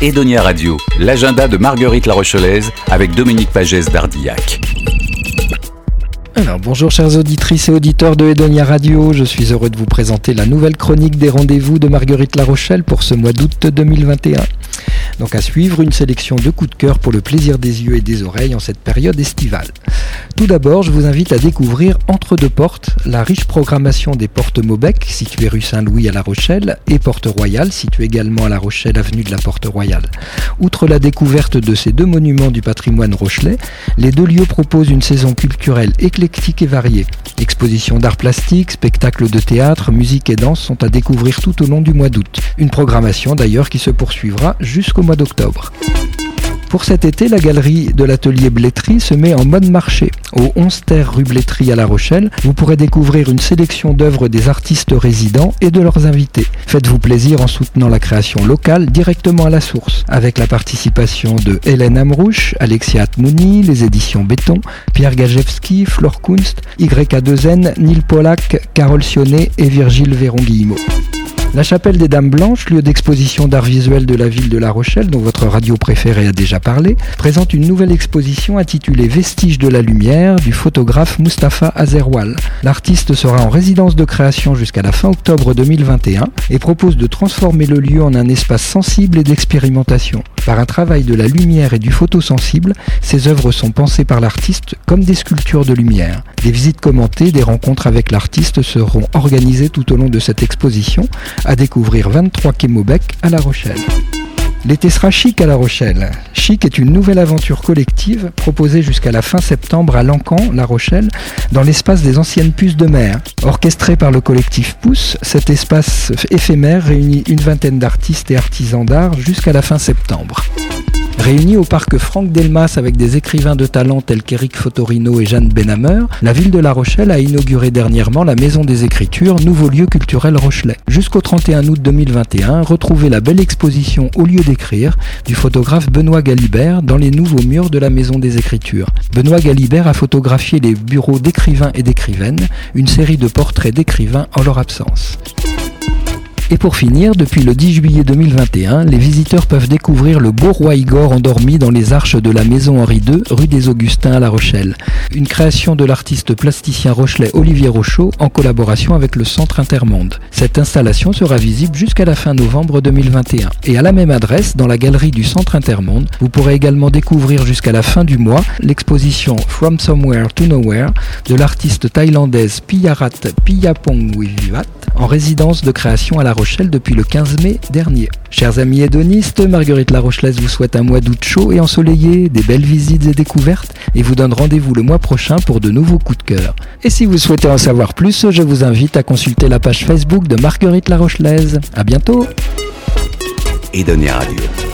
Edonia Radio, l'agenda de Marguerite La Rochelaise avec Dominique Pagès d'Ardillac. Alors bonjour chères auditrices et auditeurs de Edonia Radio, je suis heureux de vous présenter la nouvelle chronique des rendez-vous de Marguerite La Rochelle pour ce mois d'août 2021. Donc à suivre, une sélection de coups de cœur pour le plaisir des yeux et des oreilles en cette période estivale. Tout d'abord, je vous invite à découvrir Entre deux portes, la riche programmation des portes Maubec, située rue Saint-Louis à La Rochelle, et Porte Royale, située également à La Rochelle, avenue de la Porte Royale. Outre la découverte de ces deux monuments du patrimoine rochelais, les deux lieux proposent une saison culturelle éclectique et variée. Expositions d'art plastique, spectacles de théâtre, musique et danse sont à découvrir tout au long du mois d'août. Une programmation d'ailleurs qui se poursuivra jusqu'au d'octobre. Pour cet été, la galerie de l'atelier Blétry se met en mode marché. Au 11 terre rue Blétry à La Rochelle, vous pourrez découvrir une sélection d'œuvres des artistes résidents et de leurs invités. Faites-vous plaisir en soutenant la création locale directement à la source, avec la participation de Hélène Amrouche, Alexia Atmouni, les éditions Béton, Pierre Gajewski, Flore Kunst, YK2N, Neil Pollack, Carole Sionnet et Virgile Véron-Guillemot. La chapelle des Dames Blanches, lieu d'exposition d'art visuel de la ville de La Rochelle, dont votre radio préférée a déjà parlé, présente une nouvelle exposition intitulée Vestiges de la lumière du photographe Mustapha Azerwal. L'artiste sera en résidence de création jusqu'à la fin octobre 2021 et propose de transformer le lieu en un espace sensible et d'expérimentation. Par un travail de la lumière et du photosensible, ces œuvres sont pensées par l'artiste comme des sculptures de lumière. Des visites commentées, des rencontres avec l'artiste seront organisées tout au long de cette exposition à découvrir 23 quai à La Rochelle. L'été sera chic à La Rochelle. Chic est une nouvelle aventure collective proposée jusqu'à la fin septembre à Lancan, La Rochelle, dans l'espace des anciennes puces de mer. Orchestré par le collectif Pouce, cet espace éphémère réunit une vingtaine d'artistes et artisans d'art jusqu'à la fin septembre. Réunis au parc Franck Delmas avec des écrivains de talent tels qu'Éric Fotorino et Jeanne Benhammer, la ville de La Rochelle a inauguré dernièrement la Maison des Écritures, nouveau lieu culturel rochelais. Jusqu'au 31 août 2021, retrouvez la belle exposition Au lieu d'écrire du photographe Benoît Galibert dans les nouveaux murs de la Maison des Écritures. Benoît Galibert a photographié les bureaux d'écrivains et d'écrivaines, une série de portraits d'écrivains en leur absence. Et pour finir, depuis le 10 juillet 2021, les visiteurs peuvent découvrir le beau roi Igor endormi dans les arches de la maison Henri II, rue des Augustins à La Rochelle. Une création de l'artiste plasticien rochelais Olivier Rochaud en collaboration avec le Centre Intermonde. Cette installation sera visible jusqu'à la fin novembre 2021. Et à la même adresse, dans la galerie du Centre Intermonde, vous pourrez également découvrir jusqu'à la fin du mois l'exposition From Somewhere to Nowhere de l'artiste thaïlandaise Piyarat Piyapong Wivivat en résidence de création à La Rochelle depuis le 15 mai dernier. Chers amis hédonistes, Marguerite La Rochelaise vous souhaite un mois d'août chaud et ensoleillé, des belles visites et découvertes et vous donne rendez-vous le mois prochain pour de nouveaux coups de cœur. Et si vous souhaitez en savoir plus, je vous invite à consulter la page Facebook de Marguerite La Rochelaise. À bientôt. Radio.